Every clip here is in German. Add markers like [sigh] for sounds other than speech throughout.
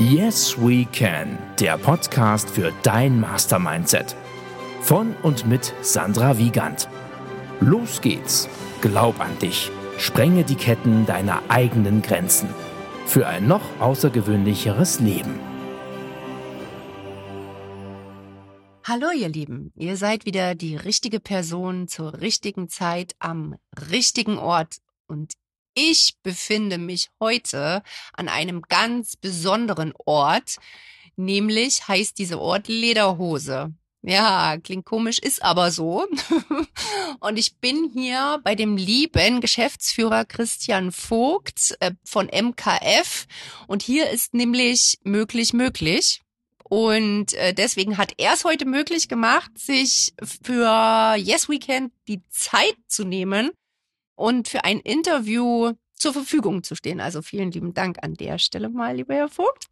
Yes We Can, der Podcast für dein Mastermindset. Von und mit Sandra Wiegand. Los geht's. Glaub an dich. Sprenge die Ketten deiner eigenen Grenzen. Für ein noch außergewöhnlicheres Leben. Hallo ihr Lieben, ihr seid wieder die richtige Person zur richtigen Zeit am richtigen Ort und ich befinde mich heute an einem ganz besonderen Ort, nämlich heißt dieser Ort Lederhose. Ja, klingt komisch, ist aber so. [laughs] Und ich bin hier bei dem lieben Geschäftsführer Christian Vogt äh, von MKF. Und hier ist nämlich möglich möglich. Und äh, deswegen hat er es heute möglich gemacht, sich für Yes Weekend die Zeit zu nehmen und für ein Interview zur Verfügung zu stehen. Also vielen lieben Dank an der Stelle mal, lieber Herr Vogt.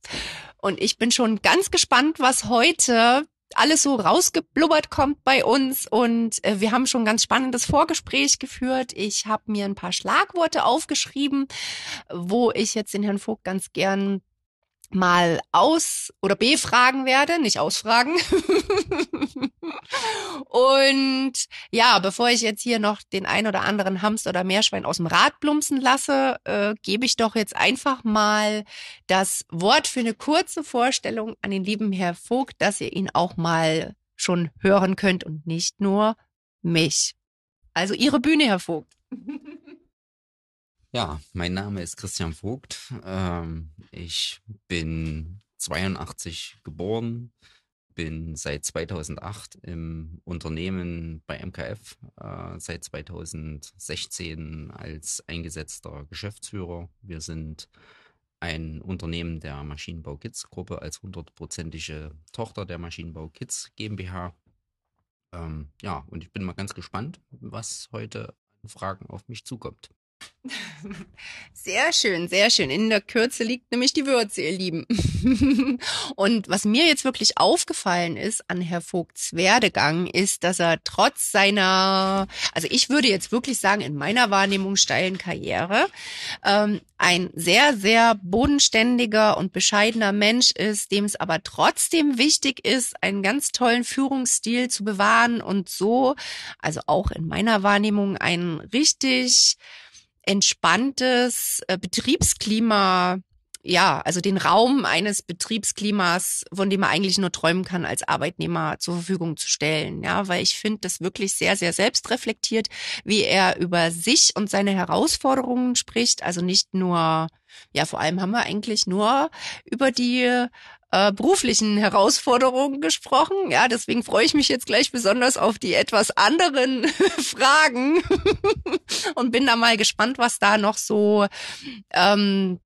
Und ich bin schon ganz gespannt, was heute alles so rausgeblubbert kommt bei uns und äh, wir haben schon ein ganz spannendes Vorgespräch geführt. Ich habe mir ein paar Schlagworte aufgeschrieben, wo ich jetzt den Herrn Vogt ganz gern mal aus oder befragen werde, nicht ausfragen. [laughs] und ja, bevor ich jetzt hier noch den ein oder anderen Hamster oder Meerschwein aus dem Rad plumpsen lasse, äh, gebe ich doch jetzt einfach mal das Wort für eine kurze Vorstellung an den lieben Herr Vogt, dass ihr ihn auch mal schon hören könnt und nicht nur mich. Also Ihre Bühne, Herr Vogt. [laughs] Ja, mein Name ist Christian Vogt. Ähm, ich bin 82 geboren, bin seit 2008 im Unternehmen bei MKF, äh, seit 2016 als eingesetzter Geschäftsführer. Wir sind ein Unternehmen der Maschinenbau Kids Gruppe als hundertprozentige Tochter der Maschinenbau Kids GmbH. Ähm, ja, und ich bin mal ganz gespannt, was heute an Fragen auf mich zukommt. Sehr schön, sehr schön. In der Kürze liegt nämlich die Würze, ihr Lieben. [laughs] Und was mir jetzt wirklich aufgefallen ist an Herr Vogts Werdegang, ist, dass er trotz seiner, also ich würde jetzt wirklich sagen, in meiner Wahrnehmung steilen Karriere, ähm, ein sehr, sehr bodenständiger und bescheidener Mensch ist, dem es aber trotzdem wichtig ist, einen ganz tollen Führungsstil zu bewahren und so, also auch in meiner Wahrnehmung, ein richtig entspanntes äh, Betriebsklima, ja, also den Raum eines Betriebsklimas, von dem man eigentlich nur träumen kann, als Arbeitnehmer zur Verfügung zu stellen. Ja, weil ich finde das wirklich sehr, sehr selbstreflektiert, wie er über sich und seine Herausforderungen spricht. Also nicht nur, ja, vor allem haben wir eigentlich nur über die äh, beruflichen Herausforderungen gesprochen. Ja, deswegen freue ich mich jetzt gleich besonders auf die etwas anderen [laughs] Fragen [laughs] und bin da mal gespannt, was da noch so ähm,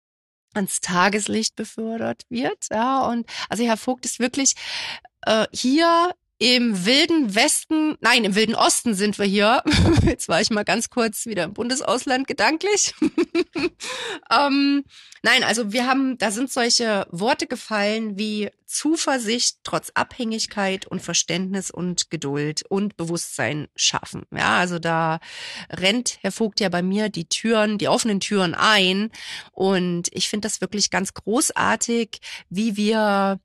ans Tageslicht befördert wird. Ja, und also Herr Vogt ist wirklich äh, hier im wilden Westen, nein, im wilden Osten sind wir hier. [laughs] Jetzt war ich mal ganz kurz wieder im Bundesausland gedanklich. [laughs] ähm, nein, also wir haben, da sind solche Worte gefallen wie Zuversicht trotz Abhängigkeit und Verständnis und Geduld und Bewusstsein schaffen. Ja, also da rennt Herr Vogt ja bei mir die Türen, die offenen Türen ein. Und ich finde das wirklich ganz großartig, wie wir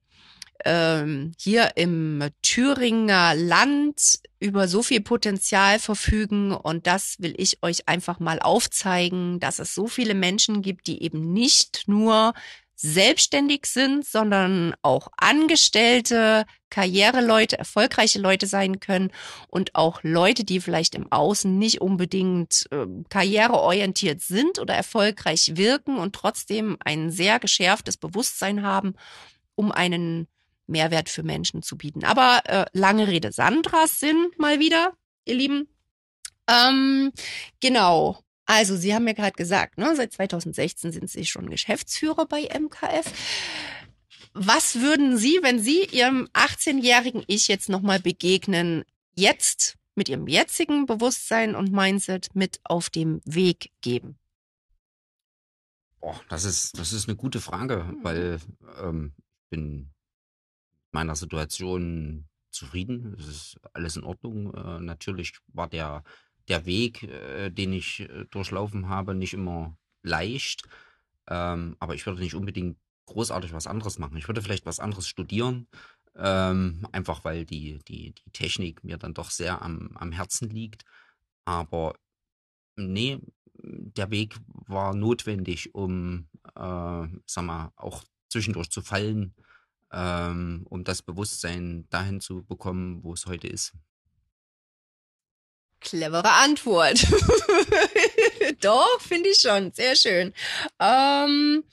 ähm, hier im Thüringer Land über so viel Potenzial verfügen. Und das will ich euch einfach mal aufzeigen, dass es so viele Menschen gibt, die eben nicht nur selbstständig sind, sondern auch Angestellte, Karriereleute, erfolgreiche Leute sein können und auch Leute, die vielleicht im Außen nicht unbedingt äh, karriereorientiert sind oder erfolgreich wirken und trotzdem ein sehr geschärftes Bewusstsein haben, um einen Mehrwert für Menschen zu bieten. Aber äh, lange Rede, Sandras Sinn mal wieder, ihr Lieben. Ähm, genau. Also, Sie haben ja gerade gesagt, ne, seit 2016 sind Sie schon Geschäftsführer bei MKF. Was würden Sie, wenn Sie Ihrem 18-jährigen Ich jetzt nochmal begegnen, jetzt mit Ihrem jetzigen Bewusstsein und Mindset mit auf dem Weg geben? Boah, das ist, das ist eine gute Frage, mhm. weil ähm, ich bin meiner Situation zufrieden. Es ist alles in Ordnung. Äh, natürlich war der, der Weg, äh, den ich äh, durchlaufen habe, nicht immer leicht. Ähm, aber ich würde nicht unbedingt großartig was anderes machen. Ich würde vielleicht was anderes studieren, ähm, einfach weil die, die, die Technik mir dann doch sehr am, am Herzen liegt. Aber nee, der Weg war notwendig, um, äh, sag mal, auch zwischendurch zu fallen, ähm, um das Bewusstsein dahin zu bekommen, wo es heute ist. Clevere Antwort. [laughs] Doch, finde ich schon. Sehr schön. Ähm,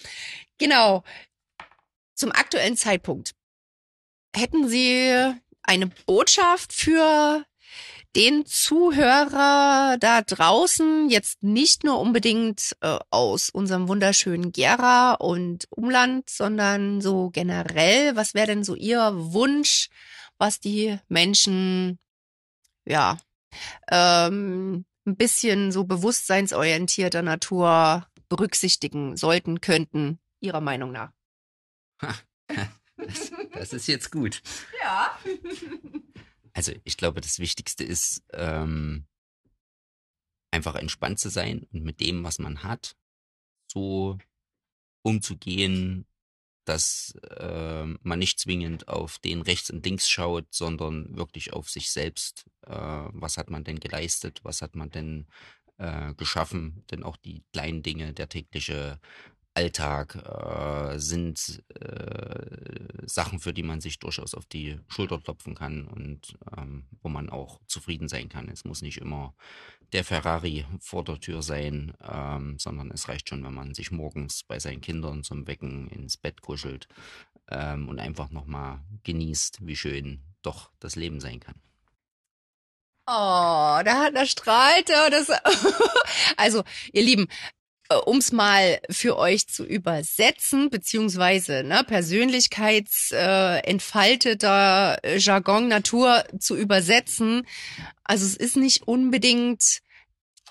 genau. Zum aktuellen Zeitpunkt. Hätten Sie eine Botschaft für den Zuhörer da draußen jetzt nicht nur unbedingt äh, aus unserem wunderschönen Gera und Umland, sondern so generell, was wäre denn so Ihr Wunsch, was die Menschen ja ähm, ein bisschen so bewusstseinsorientierter Natur berücksichtigen sollten, könnten, Ihrer Meinung nach? [laughs] Das, das ist jetzt gut. Ja. [laughs] Also ich glaube, das Wichtigste ist, ähm, einfach entspannt zu sein und mit dem, was man hat, so umzugehen, dass äh, man nicht zwingend auf den rechts und links schaut, sondern wirklich auf sich selbst. Äh, was hat man denn geleistet? Was hat man denn äh, geschaffen? Denn auch die kleinen Dinge, der tägliche Alltag äh, sind äh, Sachen, für die man sich durchaus auf die Schulter klopfen kann und ähm, wo man auch zufrieden sein kann. Es muss nicht immer der Ferrari vor der Tür sein, ähm, sondern es reicht schon, wenn man sich morgens bei seinen Kindern zum Wecken ins Bett kuschelt ähm, und einfach nochmal genießt, wie schön doch das Leben sein kann. Oh, da hat er das. [laughs] also, ihr Lieben, um es mal für euch zu übersetzen, beziehungsweise ne, persönlichkeitsentfalteter äh, Jargon Natur zu übersetzen. Also es ist nicht unbedingt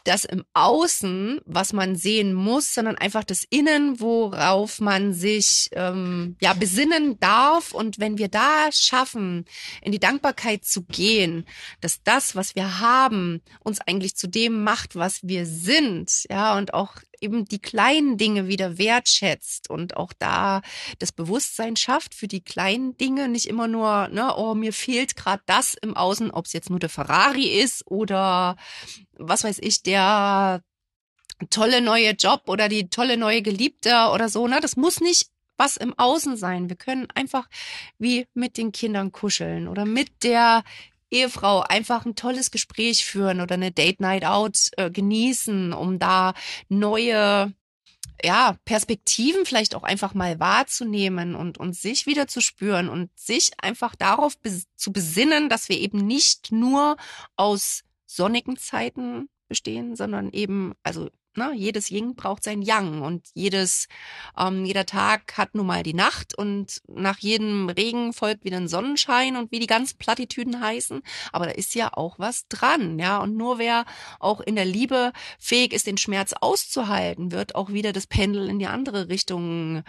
das im Außen, was man sehen muss, sondern einfach das Innen, worauf man sich ähm, ja besinnen darf. Und wenn wir da schaffen, in die Dankbarkeit zu gehen, dass das, was wir haben, uns eigentlich zu dem macht, was wir sind, ja, und auch eben die kleinen Dinge wieder wertschätzt und auch da das Bewusstsein schafft für die kleinen Dinge, nicht immer nur, ne, oh, mir fehlt gerade das im Außen, ob es jetzt nur der Ferrari ist oder was weiß ich, der tolle neue Job oder die tolle neue Geliebte oder so, ne? Das muss nicht was im Außen sein. Wir können einfach wie mit den Kindern kuscheln oder mit der Ehefrau einfach ein tolles Gespräch führen oder eine Date Night Out äh, genießen, um da neue ja, Perspektiven vielleicht auch einfach mal wahrzunehmen und, und sich wieder zu spüren und sich einfach darauf bes zu besinnen, dass wir eben nicht nur aus sonnigen Zeiten bestehen, sondern eben, also ne, jedes Ying braucht sein Yang und jedes, ähm, jeder Tag hat nun mal die Nacht und nach jedem Regen folgt wieder ein Sonnenschein und wie die ganzen Plattitüden heißen. Aber da ist ja auch was dran, ja. Und nur wer auch in der Liebe fähig ist, den Schmerz auszuhalten, wird auch wieder das Pendel in die andere Richtung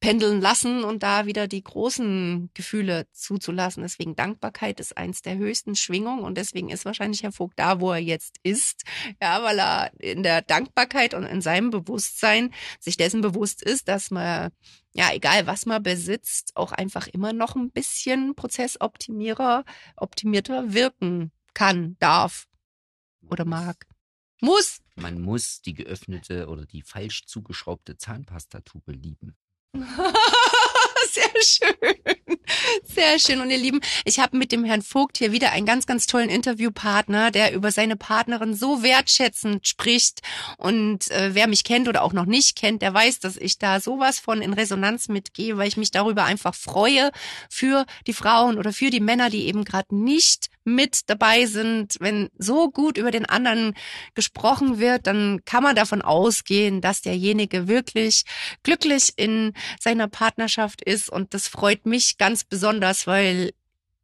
pendeln lassen und da wieder die großen Gefühle zuzulassen. Deswegen Dankbarkeit ist eins der höchsten Schwingungen und deswegen ist wahrscheinlich Herr Vogt da, wo er jetzt ist. Ja, weil er in der Dankbarkeit und in seinem Bewusstsein sich dessen bewusst ist, dass man, ja, egal was man besitzt, auch einfach immer noch ein bisschen Prozessoptimierer, optimierter wirken kann, darf oder mag. Muss. Man muss die geöffnete oder die falsch zugeschraubte Zahnpastatube lieben. [laughs] Sehr schön. Sehr schön. Und ihr Lieben, ich habe mit dem Herrn Vogt hier wieder einen ganz, ganz tollen Interviewpartner, der über seine Partnerin so wertschätzend spricht. Und äh, wer mich kennt oder auch noch nicht kennt, der weiß, dass ich da sowas von in Resonanz mitgehe, weil ich mich darüber einfach freue für die Frauen oder für die Männer, die eben gerade nicht mit dabei sind. Wenn so gut über den anderen gesprochen wird, dann kann man davon ausgehen, dass derjenige wirklich glücklich in seiner Partnerschaft ist. Und das freut mich ganz besonders, weil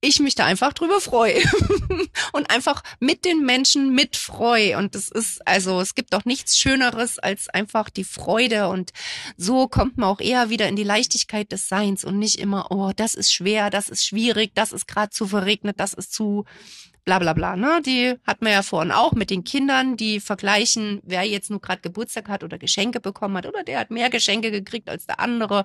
ich mich da einfach drüber freue [laughs] und einfach mit den Menschen mitfreue. Und das ist, also es gibt doch nichts Schöneres als einfach die Freude. Und so kommt man auch eher wieder in die Leichtigkeit des Seins und nicht immer, oh, das ist schwer, das ist schwierig, das ist gerade zu verregnet, das ist zu bla bla bla. Ne? Die hat man ja vorhin auch mit den Kindern, die vergleichen, wer jetzt nur gerade Geburtstag hat oder Geschenke bekommen hat oder der hat mehr Geschenke gekriegt als der andere.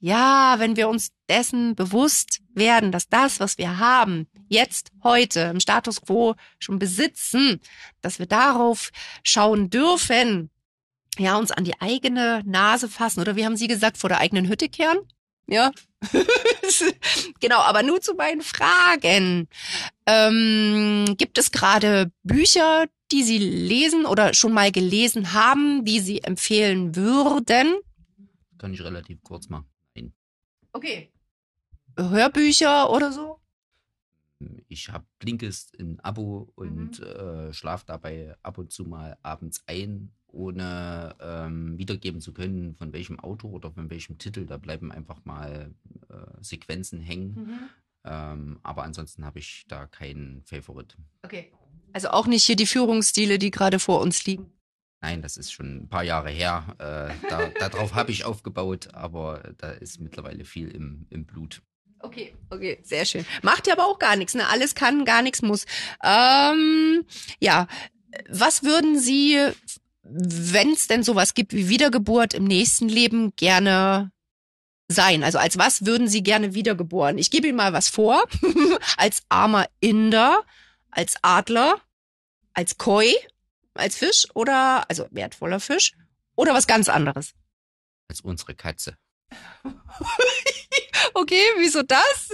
Ja, wenn wir uns dessen bewusst werden, dass das, was wir haben, jetzt, heute, im Status quo schon besitzen, dass wir darauf schauen dürfen, ja, uns an die eigene Nase fassen. Oder wie haben Sie gesagt, vor der eigenen Hütte kehren? Ja. [laughs] genau, aber nur zu meinen Fragen. Ähm, gibt es gerade Bücher, die Sie lesen oder schon mal gelesen haben, die Sie empfehlen würden? Kann ich relativ kurz machen. Okay. Hörbücher oder so? Ich habe Blinkist in Abo und mhm. äh, schlafe dabei ab und zu mal abends ein ohne ähm, wiedergeben zu können, von welchem Autor oder von welchem Titel. Da bleiben einfach mal äh, Sequenzen hängen. Mhm. Ähm, aber ansonsten habe ich da keinen Favorit. Okay. Also auch nicht hier die Führungsstile, die gerade vor uns liegen. Nein, das ist schon ein paar Jahre her. Äh, da, darauf habe ich aufgebaut, aber da ist mittlerweile viel im, im Blut. Okay, okay, sehr schön. Macht ja aber auch gar nichts, ne? Alles kann, gar nichts muss. Ähm, ja, was würden Sie wenn es denn sowas gibt wie Wiedergeburt im nächsten Leben, gerne sein? Also als was würden Sie gerne wiedergeboren? Ich gebe Ihnen mal was vor. [laughs] als armer Inder, als Adler, als Koi, als Fisch oder, also wertvoller Fisch oder was ganz anderes? Als unsere Katze. [laughs] okay, wieso das?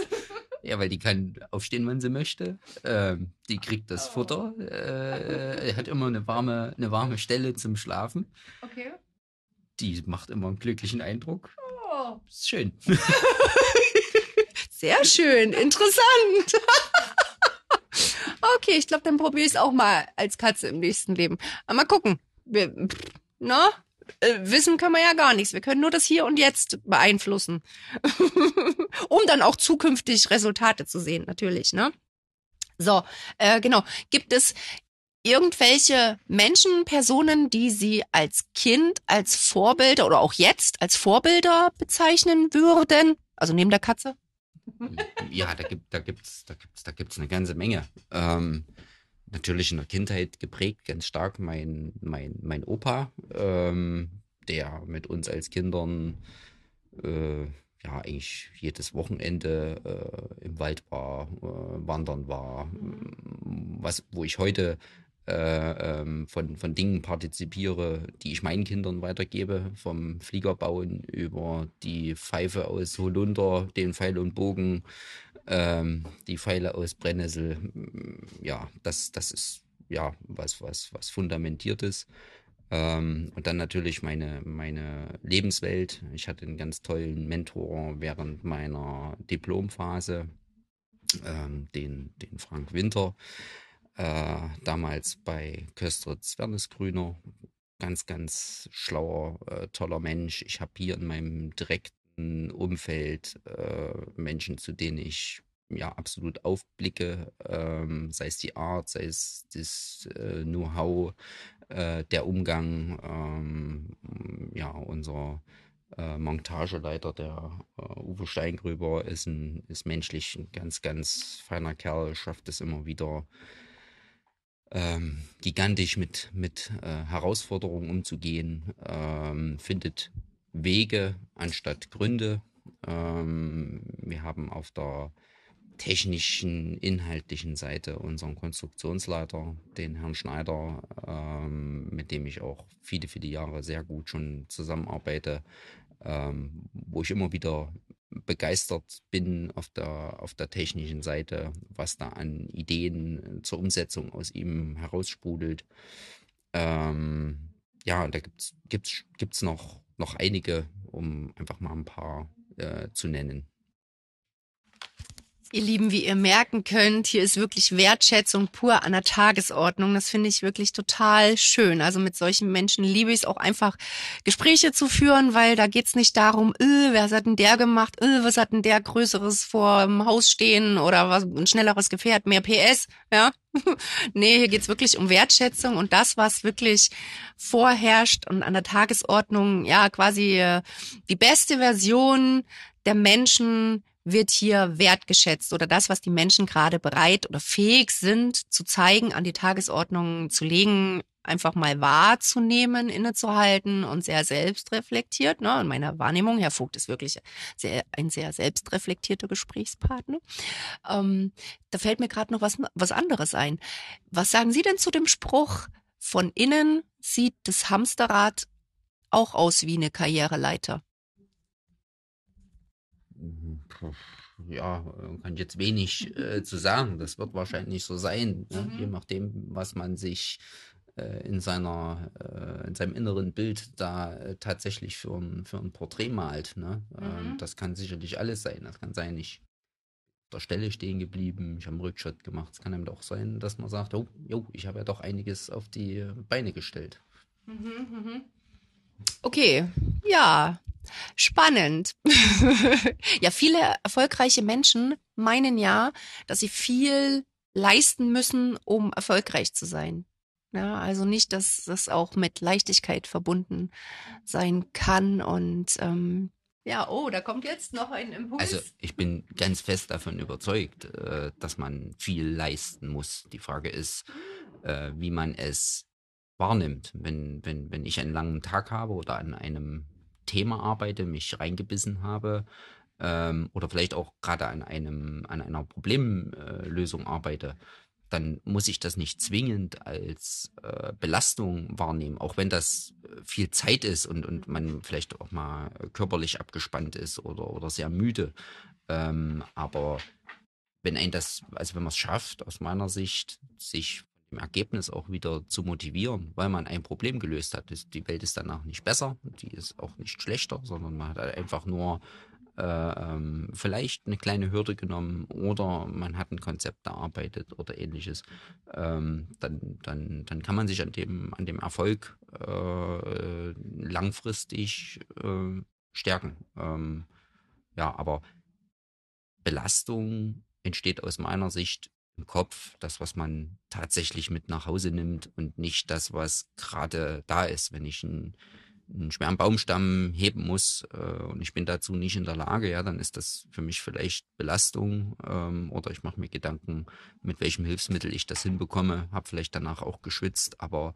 Ja, weil die kann aufstehen, wenn sie möchte. Ähm, die kriegt das Futter. Äh, hat immer eine warme, eine warme Stelle zum Schlafen. Okay. Die macht immer einen glücklichen Eindruck. Oh. Ist schön. [laughs] Sehr schön, interessant. [laughs] okay, ich glaube, dann probiere ich es auch mal als Katze im nächsten Leben. Aber mal gucken. Wir, na, äh, wissen können wir ja gar nichts. Wir können nur das Hier und Jetzt beeinflussen. [laughs] um dann auch zukünftig Resultate zu sehen, natürlich, ne? So, äh, genau. Gibt es irgendwelche Menschen, Personen, die Sie als Kind, als Vorbilder oder auch jetzt als Vorbilder bezeichnen würden? Also neben der Katze? Ja, da gibt da gibt's da gibt's da gibt's eine ganze Menge. Ähm, natürlich in der Kindheit geprägt, ganz stark mein, mein, mein Opa, ähm, der mit uns als Kindern äh, ja eigentlich jedes Wochenende äh, im Wald war, äh, wandern war, was, wo ich heute äh, ähm, von, von Dingen partizipiere, die ich meinen Kindern weitergebe, vom Fliegerbauen über die Pfeife aus Holunder, den Pfeil und Bogen, ähm, die Pfeile aus Brennnessel, mm, ja, das, das ist ja was, was, was Fundamentiertes. Ähm, und dann natürlich meine, meine Lebenswelt. Ich hatte einen ganz tollen Mentor während meiner Diplomphase, ähm, den, den Frank Winter, äh, damals bei Köstritz Wernesgrüner. Ganz, ganz schlauer, äh, toller Mensch. Ich habe hier in meinem direkten Umfeld äh, Menschen, zu denen ich ja absolut aufblicke, ähm, sei es die Art, sei es das äh, Know-how, äh, der Umgang, ähm, ja, unser äh, Montageleiter, der äh, Uwe Steingrüber, ist, ein, ist menschlich ein ganz, ganz feiner Kerl, schafft es immer wieder ähm, gigantisch mit, mit äh, Herausforderungen umzugehen, ähm, findet Wege anstatt Gründe. Ähm, wir haben auf der technischen, inhaltlichen Seite unseren Konstruktionsleiter, den Herrn Schneider, ähm, mit dem ich auch viele, viele Jahre sehr gut schon zusammenarbeite, ähm, wo ich immer wieder begeistert bin auf der, auf der technischen Seite, was da an Ideen zur Umsetzung aus ihm heraussprudelt. Ähm, ja, da gibt es gibt's noch noch einige, um einfach mal ein paar äh, zu nennen. Ihr Lieben, wie ihr merken könnt, hier ist wirklich Wertschätzung pur an der Tagesordnung. Das finde ich wirklich total schön. Also mit solchen Menschen liebe ich es auch einfach, Gespräche zu führen, weil da geht's nicht darum, äh, wer hat denn der gemacht, äh, was hat denn der Größeres vor dem Haus stehen oder was ein schnelleres Gefährt, mehr PS, ja. [laughs] nee, hier geht's wirklich um Wertschätzung und das, was wirklich vorherrscht und an der Tagesordnung, ja, quasi äh, die beste Version der Menschen wird hier wertgeschätzt oder das, was die Menschen gerade bereit oder fähig sind zu zeigen, an die Tagesordnung zu legen, einfach mal wahrzunehmen, innezuhalten und sehr selbstreflektiert. Ne? In meiner Wahrnehmung, Herr Vogt ist wirklich sehr, ein sehr selbstreflektierter Gesprächspartner. Ähm, da fällt mir gerade noch was, was anderes ein. Was sagen Sie denn zu dem Spruch, von innen sieht das Hamsterrad auch aus wie eine Karriereleiter? Ja, kann ich jetzt wenig äh, zu sagen. Das wird wahrscheinlich so sein, ne? mhm. je nachdem, was man sich äh, in seiner, äh, in seinem inneren Bild da äh, tatsächlich für ein, für ein Porträt malt. Ne? Ähm, mhm. das kann sicherlich alles sein. Das kann sein, ich der Stelle stehen geblieben, ich habe einen Rückschritt gemacht. Es kann eben auch sein, dass man sagt, oh, jo, ich habe ja doch einiges auf die Beine gestellt. Mhm, mhm. Okay, ja, spannend. [laughs] ja, viele erfolgreiche Menschen meinen ja, dass sie viel leisten müssen, um erfolgreich zu sein. Ja, also nicht, dass das auch mit Leichtigkeit verbunden sein kann. Und ähm, ja, oh, da kommt jetzt noch ein Impuls. Also ich bin ganz fest davon überzeugt, äh, dass man viel leisten muss. Die Frage ist, äh, wie man es wahrnimmt. Wenn, wenn, wenn ich einen langen Tag habe oder an einem Thema arbeite, mich reingebissen habe ähm, oder vielleicht auch gerade an an einer Problemlösung arbeite, dann muss ich das nicht zwingend als äh, Belastung wahrnehmen, auch wenn das äh, viel Zeit ist und, und man vielleicht auch mal körperlich abgespannt ist oder, oder sehr müde. Ähm, aber wenn ein das, also wenn man es schafft, aus meiner Sicht, sich im Ergebnis auch wieder zu motivieren, weil man ein Problem gelöst hat. Die Welt ist danach nicht besser, die ist auch nicht schlechter, sondern man hat einfach nur äh, ähm, vielleicht eine kleine Hürde genommen oder man hat ein Konzept erarbeitet oder ähnliches. Ähm, dann, dann, dann kann man sich an dem, an dem Erfolg äh, langfristig äh, stärken. Ähm, ja, aber Belastung entsteht aus meiner Sicht im Kopf, das, was man tatsächlich mit nach Hause nimmt und nicht das, was gerade da ist. Wenn ich einen, einen schweren Baumstamm heben muss äh, und ich bin dazu nicht in der Lage, ja, dann ist das für mich vielleicht Belastung ähm, oder ich mache mir Gedanken, mit welchem Hilfsmittel ich das hinbekomme, habe vielleicht danach auch geschwitzt, aber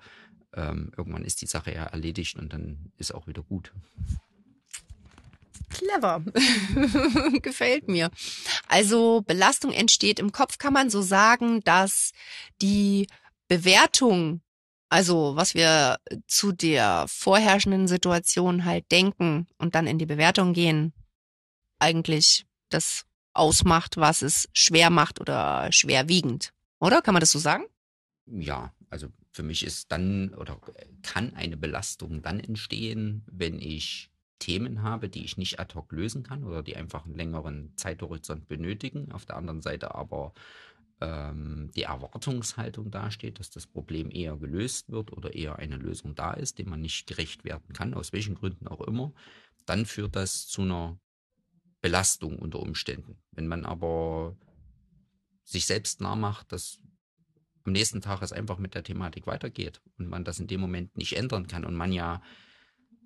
ähm, irgendwann ist die Sache ja erledigt und dann ist auch wieder gut. Clever. [laughs] Gefällt mir. Also Belastung entsteht im Kopf, kann man so sagen, dass die Bewertung, also was wir zu der vorherrschenden Situation halt denken und dann in die Bewertung gehen, eigentlich das ausmacht, was es schwer macht oder schwerwiegend. Oder? Kann man das so sagen? Ja, also für mich ist dann oder kann eine Belastung dann entstehen, wenn ich Themen habe, die ich nicht ad hoc lösen kann oder die einfach einen längeren Zeithorizont benötigen. Auf der anderen Seite aber ähm, die Erwartungshaltung dasteht, dass das Problem eher gelöst wird oder eher eine Lösung da ist, dem man nicht gerecht werden kann, aus welchen Gründen auch immer, dann führt das zu einer Belastung unter Umständen. Wenn man aber sich selbst nah macht, dass am nächsten Tag es einfach mit der Thematik weitergeht und man das in dem Moment nicht ändern kann und man ja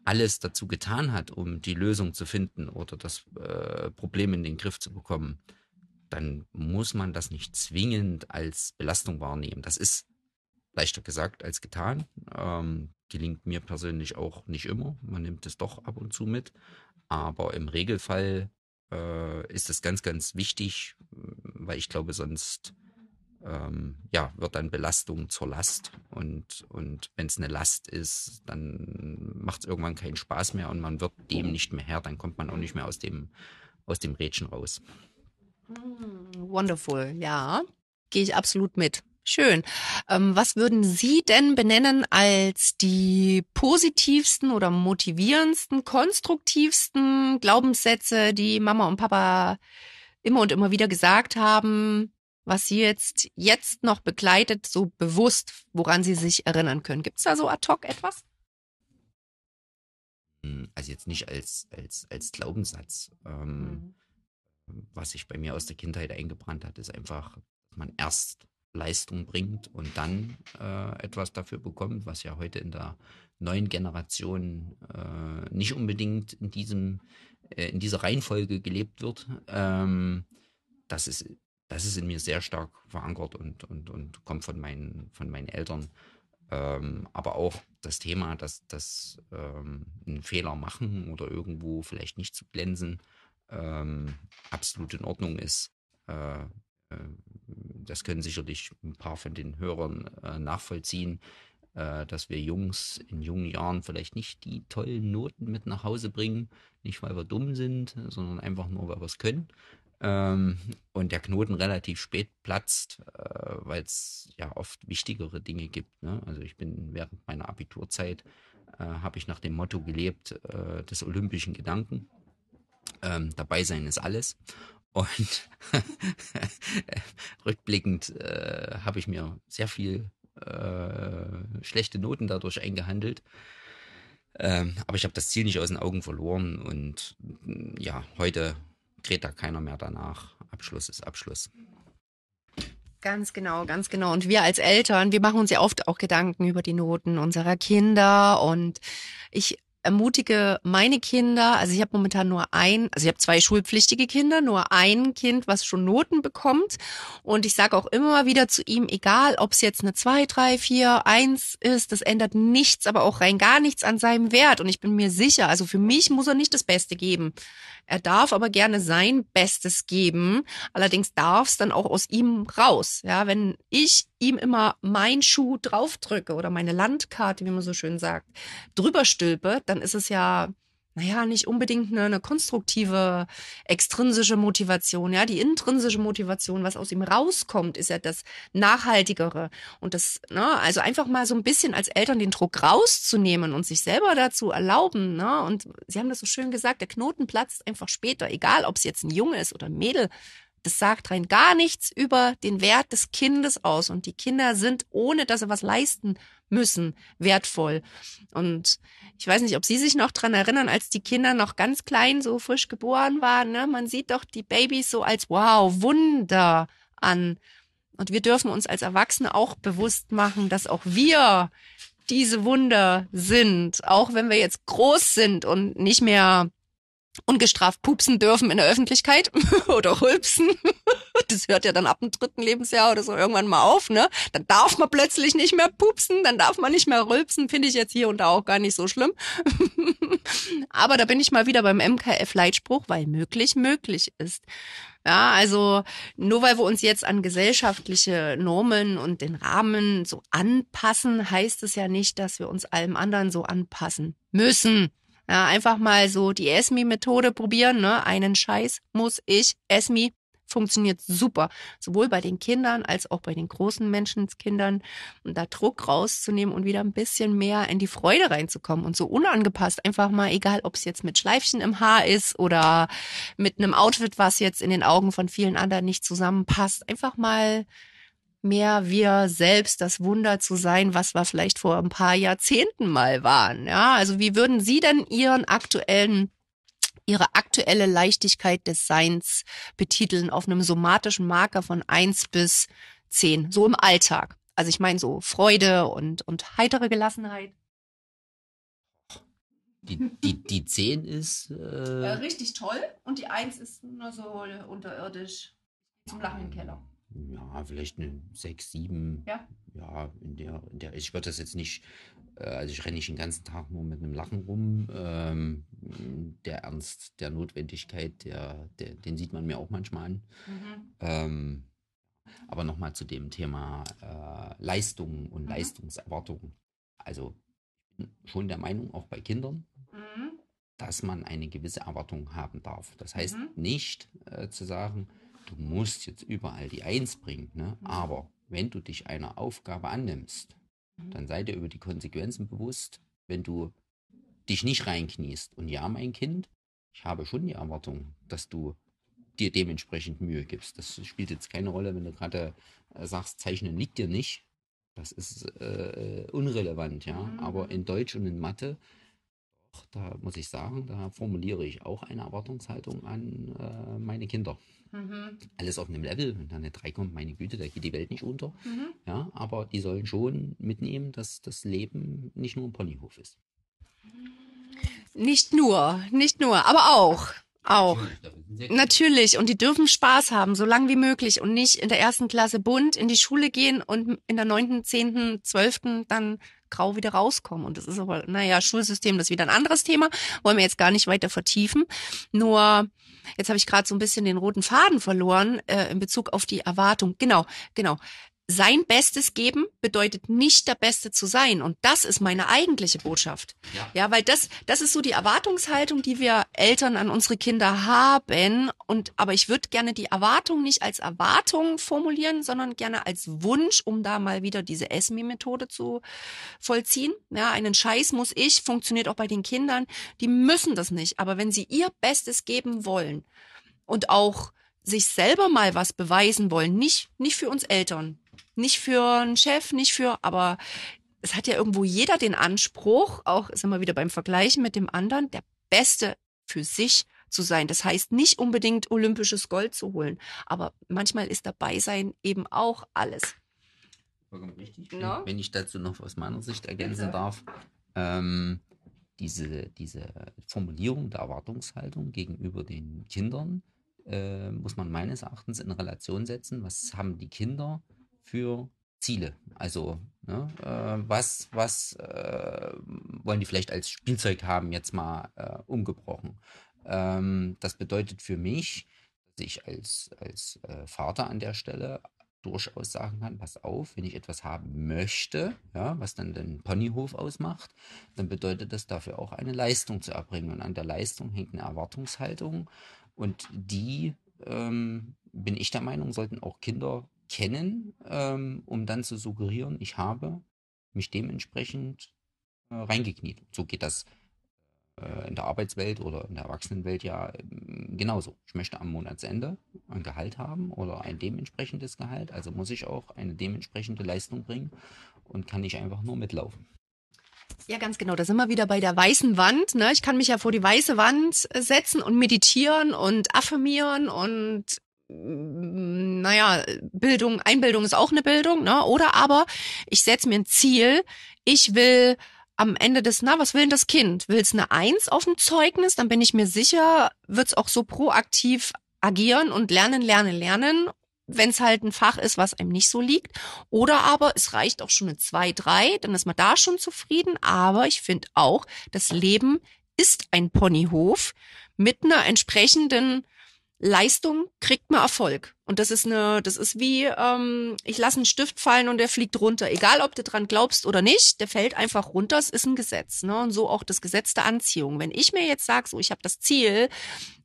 alles dazu getan hat, um die Lösung zu finden oder das äh, Problem in den Griff zu bekommen, dann muss man das nicht zwingend als Belastung wahrnehmen. Das ist leichter gesagt als getan. Ähm, gelingt mir persönlich auch nicht immer. Man nimmt es doch ab und zu mit. Aber im Regelfall äh, ist es ganz, ganz wichtig, weil ich glaube, sonst ähm, ja, wird dann Belastung zur Last. Und, und wenn es eine Last ist, dann macht es irgendwann keinen Spaß mehr und man wird dem nicht mehr Herr, dann kommt man auch nicht mehr aus dem, aus dem Rädchen raus. Hm, wonderful, ja. Gehe ich absolut mit. Schön. Ähm, was würden Sie denn benennen als die positivsten oder motivierendsten, konstruktivsten Glaubenssätze, die Mama und Papa immer und immer wieder gesagt haben, was Sie jetzt, jetzt noch begleitet, so bewusst, woran Sie sich erinnern können? Gibt es da so ad hoc etwas? Hm, also jetzt nicht als, als, als Glaubenssatz. Ähm, mhm. Was sich bei mir aus der Kindheit eingebrannt hat, ist einfach, dass man erst Leistung bringt und dann äh, etwas dafür bekommt, was ja heute in der neuen Generation äh, nicht unbedingt in diesem äh, in dieser Reihenfolge gelebt wird, ähm, das ist, das ist in mir sehr stark verankert und, und, und kommt von meinen, von meinen Eltern. Ähm, aber auch das Thema, dass, dass ähm, einen Fehler machen oder irgendwo vielleicht nicht zu glänzen, ähm, absolut in Ordnung ist. Äh, äh, das können sicherlich ein paar von den Hörern äh, nachvollziehen, äh, dass wir Jungs in jungen Jahren vielleicht nicht die tollen Noten mit nach Hause bringen, nicht weil wir dumm sind, sondern einfach nur, weil wir es können. Ähm, und der Knoten relativ spät platzt, äh, weil es ja oft wichtigere Dinge gibt. Ne? Also ich bin während meiner Abiturzeit äh, habe ich nach dem Motto gelebt äh, des olympischen Gedanken. Ähm, dabei sein ist alles. Und [laughs] rückblickend äh, habe ich mir sehr viel äh, schlechte Noten dadurch eingehandelt. Ähm, aber ich habe das Ziel nicht aus den Augen verloren und ja, heute dreht da keiner mehr danach. Abschluss ist Abschluss. Ganz genau, ganz genau. Und wir als Eltern, wir machen uns ja oft auch Gedanken über die Noten unserer Kinder. Und ich ermutige meine Kinder, also ich habe momentan nur ein, also ich habe zwei schulpflichtige Kinder, nur ein Kind, was schon Noten bekommt. Und ich sage auch immer wieder zu ihm, egal ob es jetzt eine 2, 3, 4, 1 ist, das ändert nichts, aber auch rein gar nichts an seinem Wert. Und ich bin mir sicher, also für mich muss er nicht das Beste geben. Er darf aber gerne sein Bestes geben. Allerdings darf es dann auch aus ihm raus. Ja, wenn ich ihm immer mein Schuh draufdrücke oder meine Landkarte, wie man so schön sagt, drüber stülpe, dann ist es ja naja, nicht unbedingt eine, eine konstruktive, extrinsische Motivation. Ja, die intrinsische Motivation, was aus ihm rauskommt, ist ja das Nachhaltigere. Und das, ne, also einfach mal so ein bisschen als Eltern den Druck rauszunehmen und sich selber dazu erlauben. Ne? Und Sie haben das so schön gesagt, der Knoten platzt einfach später, egal ob es jetzt ein Junge ist oder ein Mädel. Das sagt rein gar nichts über den Wert des Kindes aus. Und die Kinder sind, ohne dass sie was leisten müssen, wertvoll. Und ich weiß nicht, ob Sie sich noch dran erinnern, als die Kinder noch ganz klein, so frisch geboren waren. Ne? Man sieht doch die Babys so als wow, Wunder an. Und wir dürfen uns als Erwachsene auch bewusst machen, dass auch wir diese Wunder sind, auch wenn wir jetzt groß sind und nicht mehr ungestraft pupsen dürfen in der Öffentlichkeit [laughs] oder rülpsen. [laughs] Das hört ja dann ab dem dritten Lebensjahr oder so irgendwann mal auf, ne? Dann darf man plötzlich nicht mehr pupsen, dann darf man nicht mehr rülpsen, finde ich jetzt hier und da auch gar nicht so schlimm. [laughs] Aber da bin ich mal wieder beim MKF-Leitspruch, weil möglich möglich ist. Ja, also nur weil wir uns jetzt an gesellschaftliche Normen und den Rahmen so anpassen, heißt es ja nicht, dass wir uns allem anderen so anpassen müssen. Ja, einfach mal so die ESMI-Methode probieren. Ne? Einen Scheiß muss ich. ESMI funktioniert super. Sowohl bei den Kindern als auch bei den großen Menschenskindern. Und da Druck rauszunehmen und wieder ein bisschen mehr in die Freude reinzukommen. Und so unangepasst einfach mal, egal ob es jetzt mit Schleifchen im Haar ist oder mit einem Outfit, was jetzt in den Augen von vielen anderen nicht zusammenpasst. Einfach mal mehr wir selbst das Wunder zu sein, was wir vielleicht vor ein paar Jahrzehnten mal waren. Ja, also wie würden Sie denn Ihren aktuellen Ihre aktuelle Leichtigkeit des Seins betiteln auf einem somatischen Marker von eins bis zehn, so im Alltag. Also ich meine so Freude und, und heitere Gelassenheit. Die, die, die 10 ist. Äh, ja, richtig toll und die 1 ist nur so unterirdisch zum Lachen im Keller ja, vielleicht eine 6, 7. Ja. Ja, in der, in der, ich würde das jetzt nicht, äh, also ich renne nicht den ganzen Tag nur mit einem Lachen rum. Ähm, der Ernst der Notwendigkeit, der, der, den sieht man mir auch manchmal an. Mhm. Ähm, aber nochmal zu dem Thema äh, Leistung und mhm. Leistungserwartungen. Also ich bin schon der Meinung, auch bei Kindern, mhm. dass man eine gewisse Erwartung haben darf. Das heißt mhm. nicht äh, zu sagen, du musst jetzt überall die Eins bringen, ne? Mhm. aber wenn du dich einer Aufgabe annimmst, mhm. dann sei dir über die Konsequenzen bewusst, wenn du dich nicht reinkniest. Und ja, mein Kind, ich habe schon die Erwartung, dass du dir dementsprechend Mühe gibst. Das spielt jetzt keine Rolle, wenn du gerade äh, sagst, Zeichnen liegt dir nicht. Das ist äh, unrelevant, ja. Mhm. Aber in Deutsch und in Mathe, da muss ich sagen, da formuliere ich auch eine Erwartungshaltung an äh, meine Kinder. Mhm. Alles auf einem Level. Wenn da eine 3 kommt, meine Güte, da geht die Welt nicht unter. Mhm. Ja, aber die sollen schon mitnehmen, dass das Leben nicht nur ein Ponyhof ist. Nicht nur, nicht nur, aber auch. Auch. Natürlich. Und die dürfen Spaß haben, so lang wie möglich und nicht in der ersten Klasse bunt in die Schule gehen und in der neunten, zehnten, zwölften dann grau wieder rauskommen. Und das ist aber, naja, Schulsystem, das ist wieder ein anderes Thema. Wollen wir jetzt gar nicht weiter vertiefen. Nur, jetzt habe ich gerade so ein bisschen den roten Faden verloren äh, in Bezug auf die Erwartung. Genau, genau sein Bestes geben bedeutet nicht der Beste zu sein. Und das ist meine eigentliche Botschaft. Ja, ja weil das, das ist so die Erwartungshaltung, die wir Eltern an unsere Kinder haben. Und, aber ich würde gerne die Erwartung nicht als Erwartung formulieren, sondern gerne als Wunsch, um da mal wieder diese ESMI-Methode zu vollziehen. Ja, einen Scheiß muss ich, funktioniert auch bei den Kindern. Die müssen das nicht. Aber wenn sie ihr Bestes geben wollen und auch sich selber mal was beweisen wollen, nicht, nicht für uns Eltern, nicht für einen Chef, nicht für, aber es hat ja irgendwo jeder den Anspruch, auch sind wir wieder beim Vergleichen mit dem anderen, der Beste für sich zu sein. Das heißt nicht unbedingt olympisches Gold zu holen, aber manchmal ist dabei sein eben auch alles. Vollkommen richtig. No? Wenn ich dazu noch aus meiner Sicht ergänzen darf, ähm, diese, diese Formulierung der Erwartungshaltung gegenüber den Kindern äh, muss man meines Erachtens in Relation setzen. Was haben die Kinder für Ziele. Also, ne, äh, was, was äh, wollen die vielleicht als Spielzeug haben, jetzt mal äh, umgebrochen. Ähm, das bedeutet für mich, dass ich als, als äh, Vater an der Stelle durchaus sagen kann, pass auf, wenn ich etwas haben möchte, ja, was dann den Ponyhof ausmacht, dann bedeutet das dafür auch eine Leistung zu erbringen. Und an der Leistung hängt eine Erwartungshaltung. Und die, ähm, bin ich der Meinung, sollten auch Kinder kennen, ähm, um dann zu suggerieren, ich habe mich dementsprechend äh, reingekniet. So geht das äh, in der Arbeitswelt oder in der Erwachsenenwelt ja äh, genauso. Ich möchte am Monatsende ein Gehalt haben oder ein dementsprechendes Gehalt, also muss ich auch eine dementsprechende Leistung bringen und kann nicht einfach nur mitlaufen. Ja, ganz genau. Da sind wir wieder bei der weißen Wand. Ne? Ich kann mich ja vor die weiße Wand setzen und meditieren und affirmieren und naja, Bildung, Einbildung ist auch eine Bildung, ne? Oder aber ich setze mir ein Ziel, ich will am Ende des, na, was will denn das Kind? Will es eine Eins auf dem Zeugnis? Dann bin ich mir sicher, wird es auch so proaktiv agieren und lernen, lernen, lernen, wenn es halt ein Fach ist, was einem nicht so liegt. Oder aber es reicht auch schon eine zwei, drei, dann ist man da schon zufrieden. Aber ich finde auch, das Leben ist ein Ponyhof mit einer entsprechenden Leistung kriegt man Erfolg. Und das ist eine, das ist wie, ähm, ich lasse einen Stift fallen und der fliegt runter. Egal, ob du dran glaubst oder nicht, der fällt einfach runter. Es ist ein Gesetz. Ne? Und so auch das Gesetz der Anziehung. Wenn ich mir jetzt sage, so ich habe das Ziel,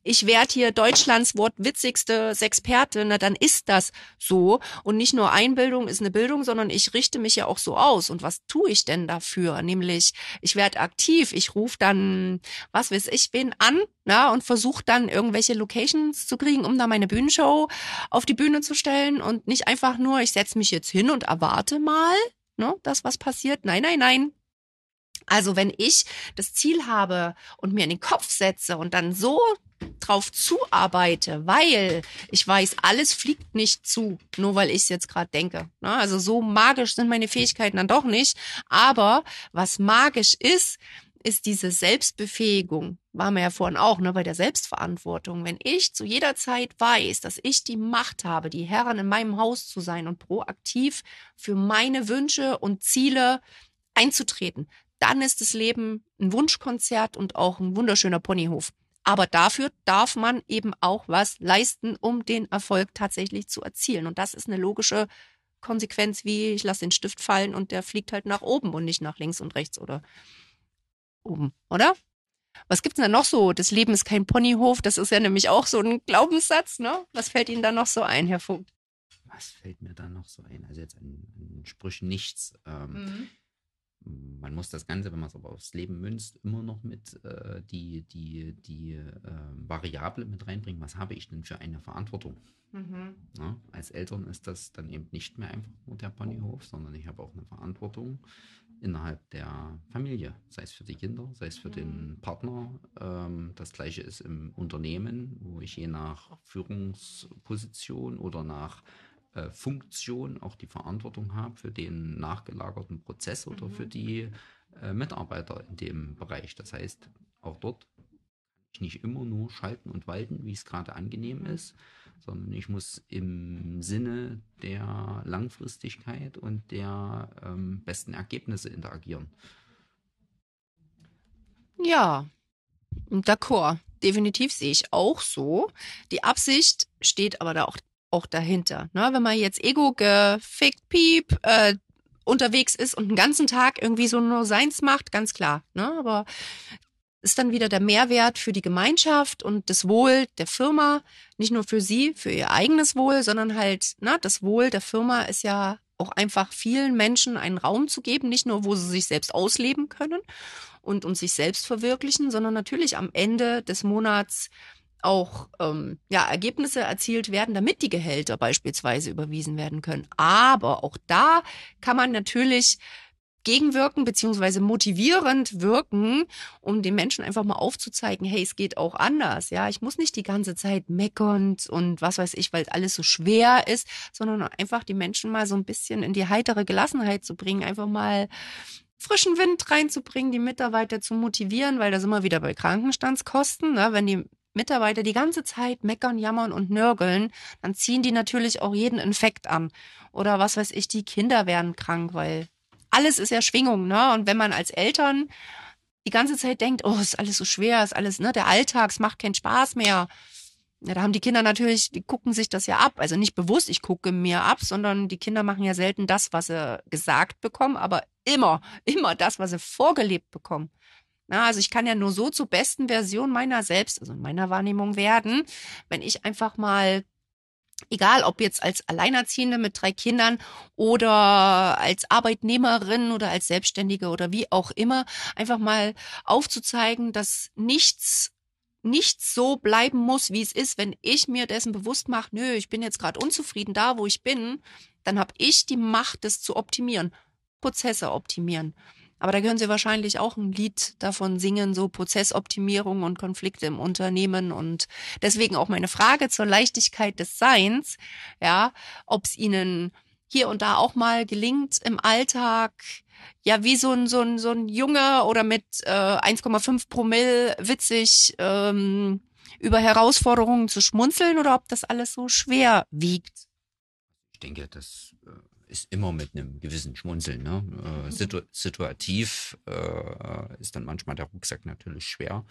ich werde hier Deutschlands wortwitzigste Sexperte, na dann ist das so. Und nicht nur Einbildung ist eine Bildung, sondern ich richte mich ja auch so aus. Und was tue ich denn dafür? Nämlich, ich werde aktiv, ich rufe dann, was weiß ich, wen an, na, und versuche dann irgendwelche Locations zu kriegen, um da meine Bühnenshow auf die Bühne zu stellen und nicht einfach nur, ich setze mich jetzt hin und erwarte mal, ne, das was passiert. Nein, nein, nein. Also wenn ich das Ziel habe und mir in den Kopf setze und dann so drauf zuarbeite, weil ich weiß, alles fliegt nicht zu, nur weil ich es jetzt gerade denke. Ne? Also so magisch sind meine Fähigkeiten dann doch nicht. Aber was magisch ist, ist diese Selbstbefähigung. War mir ja vorhin auch, ne, bei der Selbstverantwortung. Wenn ich zu jeder Zeit weiß, dass ich die Macht habe, die Herrin in meinem Haus zu sein und proaktiv für meine Wünsche und Ziele einzutreten, dann ist das Leben ein Wunschkonzert und auch ein wunderschöner Ponyhof. Aber dafür darf man eben auch was leisten, um den Erfolg tatsächlich zu erzielen. Und das ist eine logische Konsequenz, wie ich lasse den Stift fallen und der fliegt halt nach oben und nicht nach links und rechts oder oben, oder? Was gibt's denn da noch so? Das Leben ist kein Ponyhof, das ist ja nämlich auch so ein Glaubenssatz, ne? Was fällt Ihnen da noch so ein, Herr Vogt? Was fällt mir da noch so ein? Also jetzt an, an Sprüchen nichts. Ähm, mhm man muss das Ganze, wenn man es aber aufs Leben münzt, immer noch mit äh, die, die, die äh, Variable mit reinbringen. Was habe ich denn für eine Verantwortung? Mhm. Ja, als Eltern ist das dann eben nicht mehr einfach nur der Ponyhof, sondern ich habe auch eine Verantwortung innerhalb der Familie, sei es für die Kinder, sei es für mhm. den Partner. Ähm, das gleiche ist im Unternehmen, wo ich je nach Führungsposition oder nach äh, Funktion auch die Verantwortung habe für den nachgelagerten Prozess oder mhm. für die äh, Mitarbeiter in dem Bereich. Das heißt, auch dort kann ich nicht immer nur schalten und walten, wie es gerade angenehm ist, sondern ich muss im Sinne der Langfristigkeit und der ähm, besten Ergebnisse interagieren. Ja, d'accord. Definitiv sehe ich auch so. Die Absicht steht aber da auch, auch dahinter. Ne? Wenn man jetzt ego gefickt, piep, äh, unterwegs ist und den ganzen Tag irgendwie so nur seins macht, ganz klar. Ne? Aber ist dann wieder der Mehrwert für die Gemeinschaft und das Wohl der Firma, nicht nur für sie, für ihr eigenes Wohl, sondern halt, na, das Wohl der Firma ist ja auch einfach vielen Menschen einen Raum zu geben, nicht nur, wo sie sich selbst ausleben können und, und sich selbst verwirklichen, sondern natürlich am Ende des Monats auch ähm, ja, Ergebnisse erzielt werden, damit die Gehälter beispielsweise überwiesen werden können. Aber auch da kann man natürlich gegenwirken beziehungsweise motivierend wirken, um den Menschen einfach mal aufzuzeigen, hey, es geht auch anders. Ja, ich muss nicht die ganze Zeit meckernd und was weiß ich, weil alles so schwer ist, sondern einfach die Menschen mal so ein bisschen in die heitere Gelassenheit zu bringen, einfach mal frischen Wind reinzubringen, die Mitarbeiter zu motivieren, weil da sind wir wieder bei Krankenstandskosten. Ne? Wenn die Mitarbeiter die ganze Zeit meckern, jammern und nörgeln, dann ziehen die natürlich auch jeden Infekt an. Oder was weiß ich, die Kinder werden krank, weil alles ist ja Schwingung, ne? Und wenn man als Eltern die ganze Zeit denkt, oh, ist alles so schwer, ist alles, ne, der Alltag, es macht keinen Spaß mehr. Ja, da haben die Kinder natürlich, die gucken sich das ja ab. Also nicht bewusst, ich gucke mir ab, sondern die Kinder machen ja selten das, was sie gesagt bekommen, aber immer, immer das, was sie vorgelebt bekommen. Na, also ich kann ja nur so zur besten Version meiner selbst, also meiner Wahrnehmung werden, wenn ich einfach mal egal ob jetzt als Alleinerziehende mit drei Kindern oder als Arbeitnehmerin oder als Selbstständige oder wie auch immer, einfach mal aufzuzeigen, dass nichts nichts so bleiben muss, wie es ist, wenn ich mir dessen bewusst mache, nö, ich bin jetzt gerade unzufrieden da, wo ich bin, dann habe ich die Macht, das zu optimieren, Prozesse optimieren. Aber da können Sie wahrscheinlich auch ein Lied davon singen, so Prozessoptimierung und Konflikte im Unternehmen und deswegen auch meine Frage zur Leichtigkeit des Seins, ja, ob es Ihnen hier und da auch mal gelingt im Alltag, ja, wie so ein, so ein, so ein Junge oder mit äh, 1,5 Promille witzig ähm, über Herausforderungen zu schmunzeln oder ob das alles so schwer wiegt. Ich denke, das äh, ist immer mit einem gewissen Schmunzeln. Ne? Äh, mhm. situ situativ äh, ist dann manchmal der Rucksack natürlich schwer.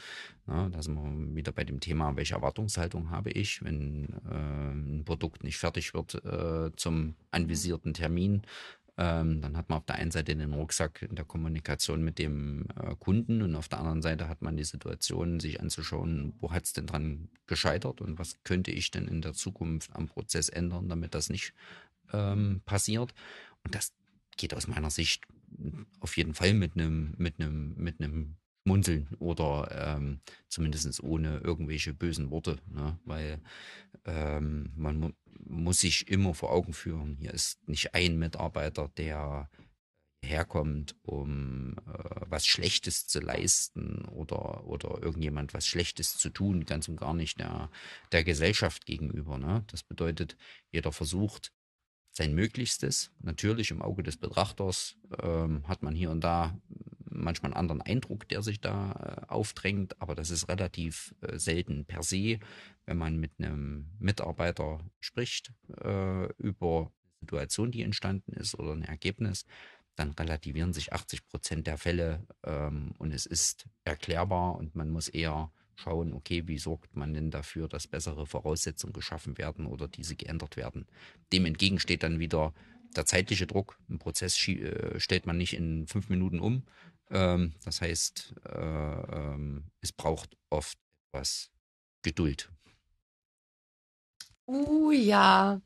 Ne? Da sind wir wieder bei dem Thema, welche Erwartungshaltung habe ich, wenn äh, ein Produkt nicht fertig wird äh, zum anvisierten Termin. Ähm, dann hat man auf der einen Seite den Rucksack in der Kommunikation mit dem äh, Kunden und auf der anderen Seite hat man die Situation, sich anzuschauen, wo hat es denn dran gescheitert und was könnte ich denn in der Zukunft am Prozess ändern, damit das nicht ähm, passiert. Und das geht aus meiner Sicht auf jeden Fall mit einem, mit mit Munzeln oder ähm, zumindest ohne irgendwelche bösen Worte, ne? weil ähm, man mu muss sich immer vor Augen führen, hier ist nicht ein Mitarbeiter, der herkommt, um äh, was Schlechtes zu leisten oder, oder irgendjemand was Schlechtes zu tun, ganz und gar nicht der, der Gesellschaft gegenüber. Ne? Das bedeutet, jeder versucht, sein Möglichstes. Natürlich im Auge des Betrachters ähm, hat man hier und da manchmal einen anderen Eindruck, der sich da äh, aufdrängt, aber das ist relativ äh, selten per se, wenn man mit einem Mitarbeiter spricht äh, über eine Situation, die entstanden ist oder ein Ergebnis, dann relativieren sich 80 Prozent der Fälle ähm, und es ist erklärbar und man muss eher schauen, okay, wie sorgt man denn dafür, dass bessere Voraussetzungen geschaffen werden oder diese geändert werden. Dem entgegen steht dann wieder der zeitliche Druck. Ein Prozess äh, stellt man nicht in fünf Minuten um. Ähm, das heißt, äh, ähm, es braucht oft etwas Geduld. Uh ja,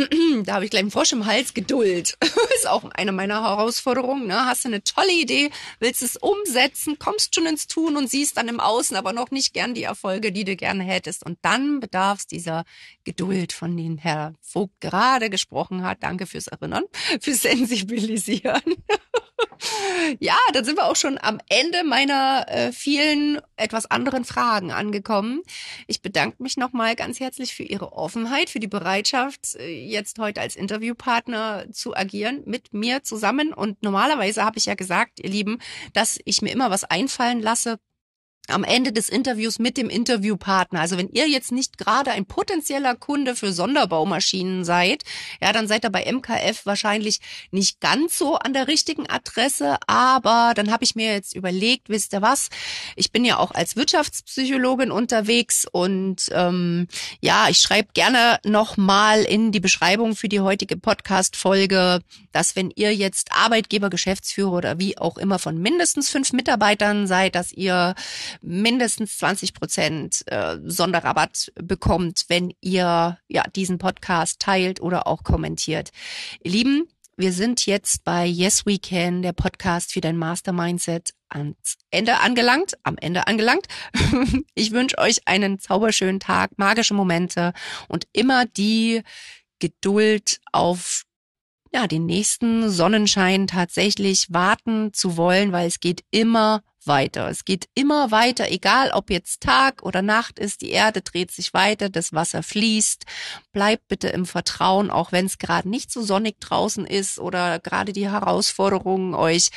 [clears throat] da habe ich gleich einen Frosch im Hals. Geduld [laughs] ist auch eine meiner Herausforderungen. Ne? Hast du eine tolle Idee, willst es umsetzen, kommst schon ins Tun und siehst dann im Außen aber noch nicht gern die Erfolge, die du gerne hättest. Und dann bedarf es dieser Geduld, von denen Herr Vogt gerade gesprochen hat. Danke fürs Erinnern, [laughs] fürs Sensibilisieren. [laughs] ja, dann sind wir auch schon am Ende meiner äh, vielen etwas anderen Fragen angekommen. Ich bedanke mich nochmal ganz herzlich für Ihre Offenheit, für die Bereitschaft, äh, jetzt heute als Interviewpartner zu agieren mit mir zusammen. Und normalerweise habe ich ja gesagt, ihr Lieben, dass ich mir immer was einfallen lasse, am Ende des Interviews mit dem Interviewpartner. Also wenn ihr jetzt nicht gerade ein potenzieller Kunde für Sonderbaumaschinen seid, ja, dann seid ihr bei MKF wahrscheinlich nicht ganz so an der richtigen Adresse. Aber dann habe ich mir jetzt überlegt, wisst ihr was? Ich bin ja auch als Wirtschaftspsychologin unterwegs und ähm, ja, ich schreibe gerne nochmal in die Beschreibung für die heutige Podcast-Folge, dass wenn ihr jetzt Arbeitgeber, Geschäftsführer oder wie auch immer von mindestens fünf Mitarbeitern seid, dass ihr mindestens 20 Prozent äh, Sonderrabatt bekommt, wenn ihr ja diesen Podcast teilt oder auch kommentiert. Ihr Lieben, wir sind jetzt bei Yes We Can, der Podcast für dein Master Mindset ans Ende angelangt, am Ende angelangt. [laughs] ich wünsche euch einen zauberschönen Tag, magische Momente und immer die Geduld auf ja, den nächsten Sonnenschein tatsächlich warten zu wollen, weil es geht immer weiter. Es geht immer weiter, egal ob jetzt Tag oder Nacht ist, die Erde dreht sich weiter, das Wasser fließt. Bleibt bitte im Vertrauen, auch wenn es gerade nicht so sonnig draußen ist oder gerade die Herausforderungen euch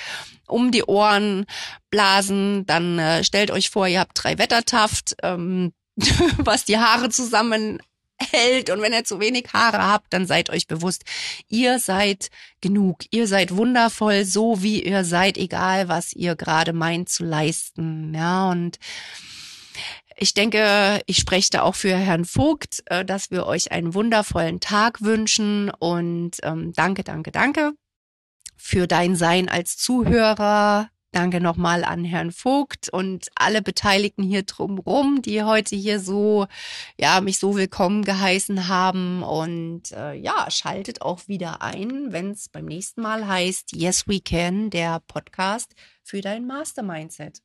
um die Ohren blasen, dann äh, stellt euch vor, ihr habt drei Wettertaft, ähm, [laughs] was die Haare zusammen hält. Und wenn ihr zu wenig Haare habt, dann seid euch bewusst, ihr seid genug, ihr seid wundervoll, so wie ihr seid, egal was ihr gerade meint zu leisten, ja und ich denke, ich spreche da auch für Herrn Vogt, äh, dass wir euch einen wundervollen Tag wünschen. Und ähm, danke, danke, danke für dein Sein als Zuhörer, Danke nochmal an Herrn Vogt und alle Beteiligten hier drumherum, die heute hier so, ja, mich so willkommen geheißen haben. Und äh, ja, schaltet auch wieder ein, wenn es beim nächsten Mal heißt Yes We Can, der Podcast für dein Mastermindset.